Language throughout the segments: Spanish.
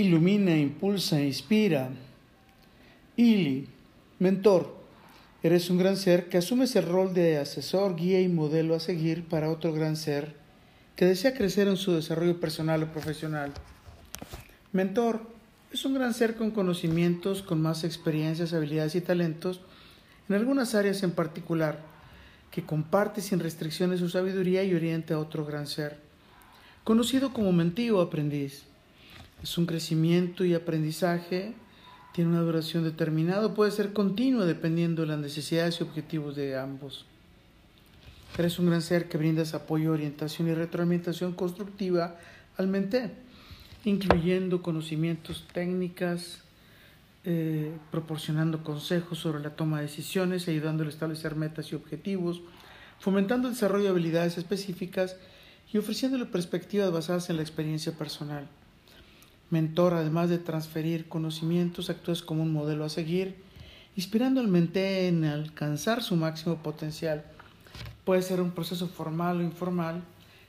ilumina, impulsa, inspira. Ili, mentor. Eres un gran ser que asumes el rol de asesor, guía y modelo a seguir para otro gran ser que desea crecer en su desarrollo personal o profesional. Mentor es un gran ser con conocimientos, con más experiencias, habilidades y talentos en algunas áreas en particular, que comparte sin restricciones su sabiduría y orienta a otro gran ser. Conocido como mentí o aprendiz. Es un crecimiento y aprendizaje, tiene una duración determinada, puede ser continuo dependiendo de las necesidades y objetivos de ambos. Eres un gran ser que brindas apoyo, orientación y retroalimentación constructiva al mente, incluyendo conocimientos técnicas, eh, proporcionando consejos sobre la toma de decisiones, ayudándole a establecer metas y objetivos, fomentando el desarrollo de habilidades específicas y ofreciéndole perspectivas basadas en la experiencia personal. Mentor, además de transferir conocimientos, actúas como un modelo a seguir, inspirando al mente en alcanzar su máximo potencial. Puede ser un proceso formal o informal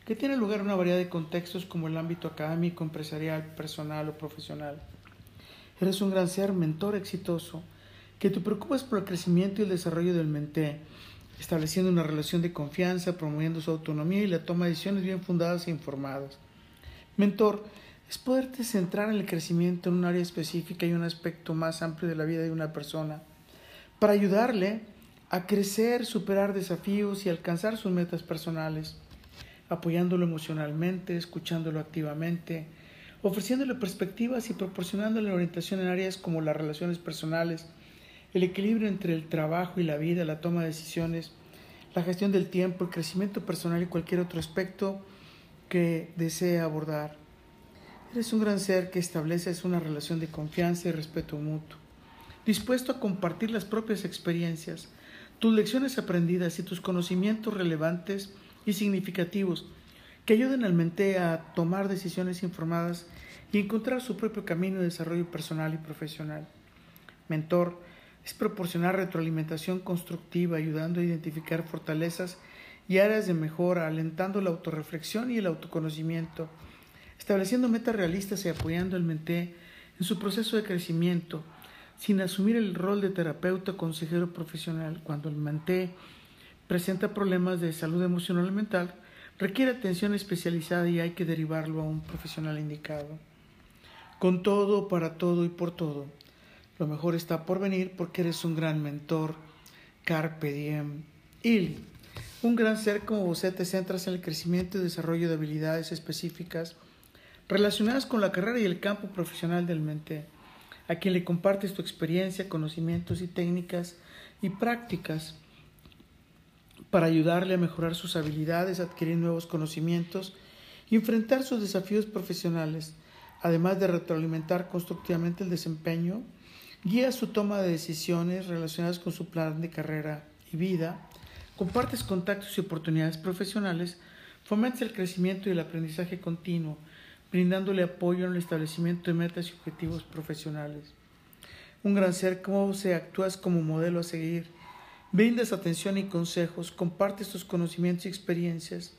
que tiene lugar en una variedad de contextos como el ámbito académico, empresarial, personal o profesional. Eres un gran ser, mentor exitoso, que te preocupas por el crecimiento y el desarrollo del mente, estableciendo una relación de confianza, promoviendo su autonomía y la toma de decisiones bien fundadas e informadas. Mentor, es poderte centrar en el crecimiento en un área específica y un aspecto más amplio de la vida de una persona, para ayudarle a crecer, superar desafíos y alcanzar sus metas personales, apoyándolo emocionalmente, escuchándolo activamente, ofreciéndole perspectivas y proporcionándole orientación en áreas como las relaciones personales, el equilibrio entre el trabajo y la vida, la toma de decisiones, la gestión del tiempo, el crecimiento personal y cualquier otro aspecto que desee abordar. Eres un gran ser que estableces una relación de confianza y respeto mutuo, dispuesto a compartir las propias experiencias, tus lecciones aprendidas y tus conocimientos relevantes y significativos que ayuden al mente a tomar decisiones informadas y encontrar su propio camino de desarrollo personal y profesional. Mentor es proporcionar retroalimentación constructiva, ayudando a identificar fortalezas y áreas de mejora, alentando la autorreflexión y el autoconocimiento estableciendo metas realistas y apoyando al mente en su proceso de crecimiento, sin asumir el rol de terapeuta o consejero profesional. Cuando el mente presenta problemas de salud emocional y mental, requiere atención especializada y hay que derivarlo a un profesional indicado. Con todo, para todo y por todo, lo mejor está por venir porque eres un gran mentor. Carpe diem. Il. Un gran ser como vos te centras en el crecimiento y desarrollo de habilidades específicas relacionadas con la carrera y el campo profesional del mente, a quien le compartes tu experiencia, conocimientos y técnicas y prácticas para ayudarle a mejorar sus habilidades, adquirir nuevos conocimientos y enfrentar sus desafíos profesionales, además de retroalimentar constructivamente el desempeño, guía su toma de decisiones relacionadas con su plan de carrera y vida, compartes contactos y oportunidades profesionales, fomentas el crecimiento y el aprendizaje continuo, brindándole apoyo en el establecimiento de metas y objetivos profesionales. Un gran ser, cómo se actúas como modelo a seguir, brindas atención y consejos, compartes tus conocimientos y experiencias,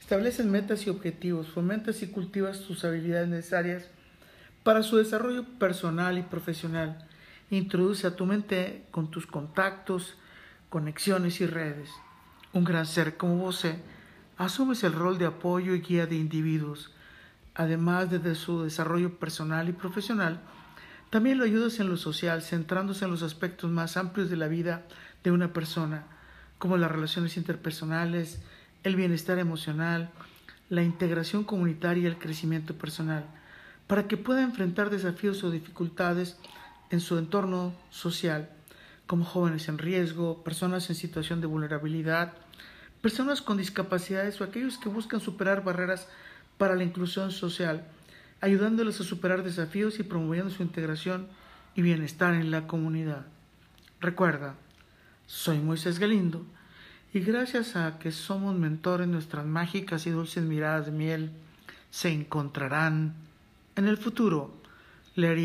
estableces metas y objetivos, fomentas y cultivas tus habilidades necesarias para su desarrollo personal y profesional. Introduce a tu mente con tus contactos, conexiones y redes. Un gran ser como vos asumes el rol de apoyo y guía de individuos, además de su desarrollo personal y profesional, también lo ayudas en lo social, centrándose en los aspectos más amplios de la vida de una persona, como las relaciones interpersonales, el bienestar emocional, la integración comunitaria y el crecimiento personal, para que pueda enfrentar desafíos o dificultades en su entorno social, como jóvenes en riesgo, personas en situación de vulnerabilidad, personas con discapacidades o aquellos que buscan superar barreras para la inclusión social, ayudándoles a superar desafíos y promoviendo su integración y bienestar en la comunidad. Recuerda, soy Moisés Galindo y gracias a que somos mentores, nuestras mágicas y dulces miradas de miel se encontrarán en el futuro.